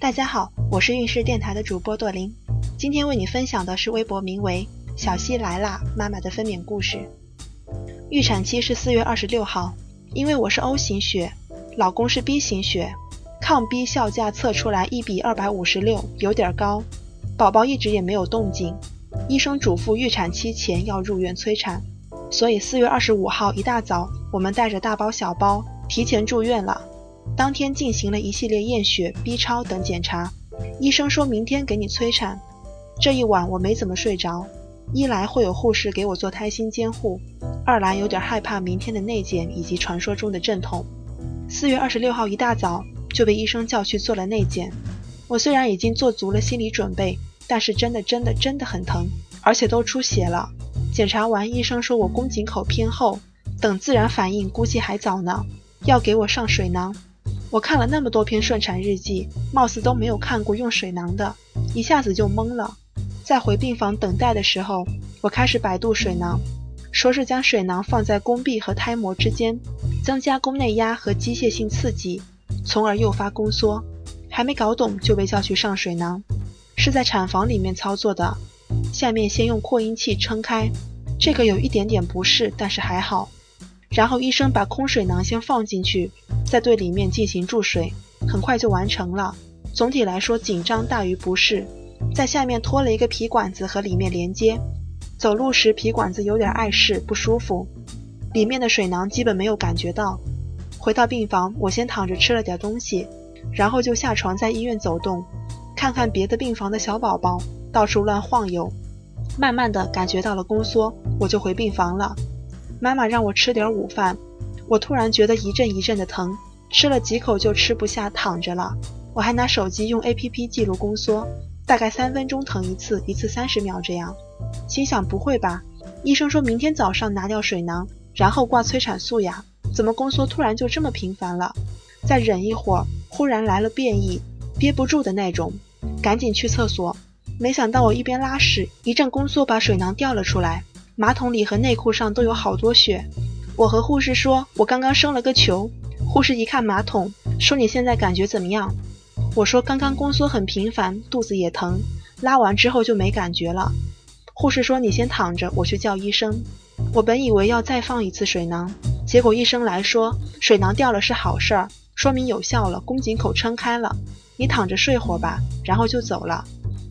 大家好，我是运势电台的主播朵琳，今天为你分享的是微博名为“小西来啦”妈妈的分娩故事。预产期是四月二十六号，因为我是 O 型血，老公是 B 型血，抗 B 效价测出来一比二百五十六，有点高。宝宝一直也没有动静，医生嘱咐预产期前要入院催产，所以四月二十五号一大早，我们带着大包小包提前住院了。当天进行了一系列验血、B 超等检查，医生说明天给你催产。这一晚我没怎么睡着，一来会有护士给我做胎心监护，二来有点害怕明天的内检以及传说中的阵痛。四月二十六号一大早就被医生叫去做了内检。我虽然已经做足了心理准备，但是真的真的真的很疼，而且都出血了。检查完，医生说我宫颈口偏厚，等自然反应估计还早呢，要给我上水囊。我看了那么多篇顺产日记，貌似都没有看过用水囊的，一下子就懵了。在回病房等待的时候，我开始百度水囊，说是将水囊放在宫壁和胎膜之间，增加宫内压和机械性刺激，从而诱发宫缩。还没搞懂就被叫去上水囊，是在产房里面操作的。下面先用扩音器撑开，这个有一点点不适，但是还好。然后医生把空水囊先放进去。再对里面进行注水，很快就完成了。总体来说，紧张大于不适。在下面拖了一个皮管子和里面连接，走路时皮管子有点碍事，不舒服。里面的水囊基本没有感觉到。回到病房，我先躺着吃了点东西，然后就下床在医院走动，看看别的病房的小宝宝，到处乱晃悠。慢慢的感觉到了宫缩，我就回病房了。妈妈让我吃点午饭。我突然觉得一阵一阵的疼，吃了几口就吃不下，躺着了。我还拿手机用 A P P 记录宫缩，大概三分钟疼一次，一次三十秒这样。心想不会吧？医生说明天早上拿掉水囊，然后挂催产素呀。怎么宫缩突然就这么频繁了？再忍一会儿，忽然来了变异，憋不住的那种，赶紧去厕所。没想到我一边拉屎，一阵宫缩把水囊掉了出来，马桶里和内裤上都有好多血。我和护士说，我刚刚生了个球。护士一看马桶，说你现在感觉怎么样？我说刚刚宫缩很频繁，肚子也疼，拉完之后就没感觉了。护士说你先躺着，我去叫医生。我本以为要再放一次水囊，结果医生来说水囊掉了是好事儿，说明有效了，宫颈口撑开了。你躺着睡会儿吧，然后就走了。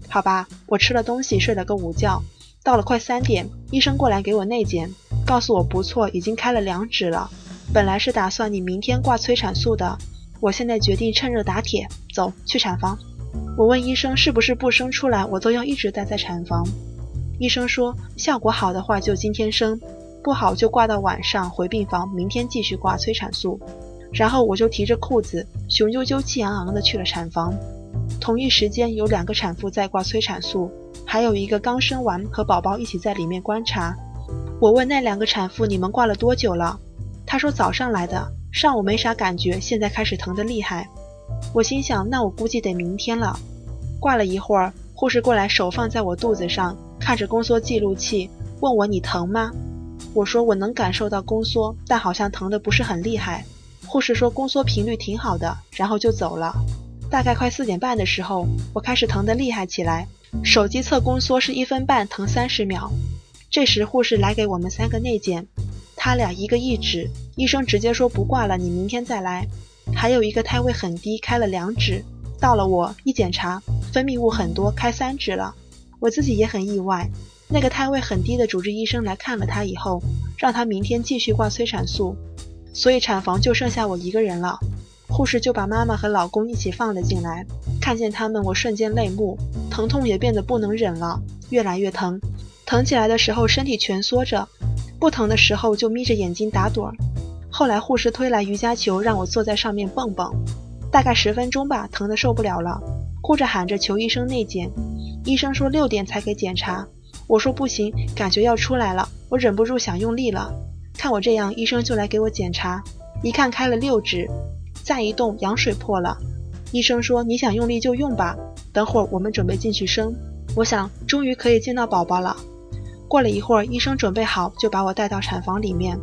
好吧，我吃了东西，睡了个午觉。到了快三点，医生过来给我内检。告诉我不错，已经开了两指了。本来是打算你明天挂催产素的，我现在决定趁热打铁，走去产房。我问医生是不是不生出来，我都要一直待在产房。医生说效果好的话就今天生，不好就挂到晚上回病房，明天继续挂催产素。然后我就提着裤子，雄赳赳气昂昂的去了产房。同一时间有两个产妇在挂催产素，还有一个刚生完和宝宝一起在里面观察。我问那两个产妇：“你们挂了多久了？”她说：“早上来的，上午没啥感觉，现在开始疼得厉害。”我心想：“那我估计得明天了。”挂了一会儿，护士过来，手放在我肚子上，看着宫缩记录器，问我：“你疼吗？”我说：“我能感受到宫缩，但好像疼得不是很厉害。”护士说：“宫缩频率挺好的。”然后就走了。大概快四点半的时候，我开始疼得厉害起来，手机测宫缩是一分半，疼三十秒。这时护士来给我们三个内检，他俩一个一指，医生直接说不挂了，你明天再来。还有一个胎位很低，开了两指，到了我一检查，分泌物很多，开三指了。我自己也很意外，那个胎位很低的主治医生来看了他以后，让他明天继续挂催产素，所以产房就剩下我一个人了。护士就把妈妈和老公一起放了进来，看见他们，我瞬间泪目，疼痛也变得不能忍了，越来越疼。疼起来的时候身体蜷缩着，不疼的时候就眯着眼睛打盹儿。后来护士推来瑜伽球让我坐在上面蹦蹦，大概十分钟吧，疼得受不了了，哭着喊着求医生内检。医生说六点才给检查，我说不行，感觉要出来了，我忍不住想用力了。看我这样，医生就来给我检查，一看开了六指，再一动羊水破了。医生说你想用力就用吧，等会儿我们准备进去生。我想终于可以见到宝宝了。过了一会儿，医生准备好，就把我带到产房里面，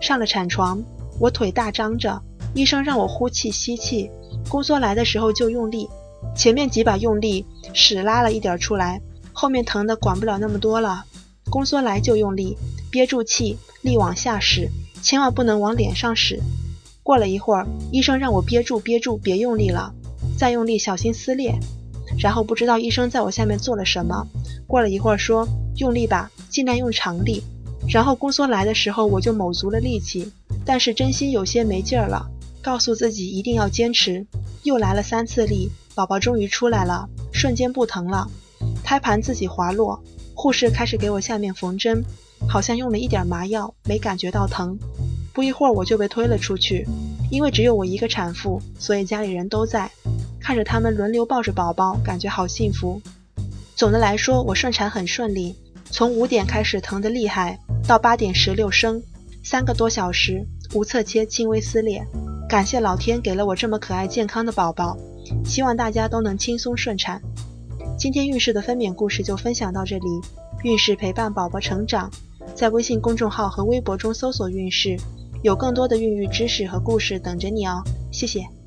上了产床。我腿大张着，医生让我呼气吸气，宫缩来的时候就用力，前面几把用力，屎拉了一点出来，后面疼的管不了那么多了。宫缩来就用力，憋住气，力往下使，千万不能往脸上使。过了一会儿，医生让我憋住，憋住，别用力了，再用力小心撕裂。然后不知道医生在我下面做了什么。过了一会儿说用力吧，尽量用长力。然后宫缩来的时候我就卯足了力气，但是真心有些没劲儿了，告诉自己一定要坚持。又来了三次力，宝宝终于出来了，瞬间不疼了，胎盘自己滑落。护士开始给我下面缝针，好像用了一点麻药，没感觉到疼。不一会儿我就被推了出去，因为只有我一个产妇，所以家里人都在，看着他们轮流抱着宝宝，感觉好幸福。总的来说，我顺产很顺利，从五点开始疼得厉害，到八点十六升，三个多小时，无侧切，轻微撕裂。感谢老天给了我这么可爱健康的宝宝，希望大家都能轻松顺产。今天孕氏的分娩故事就分享到这里，孕氏陪伴宝宝成长，在微信公众号和微博中搜索“孕氏”。有更多的孕育知识和故事等着你哦，谢谢。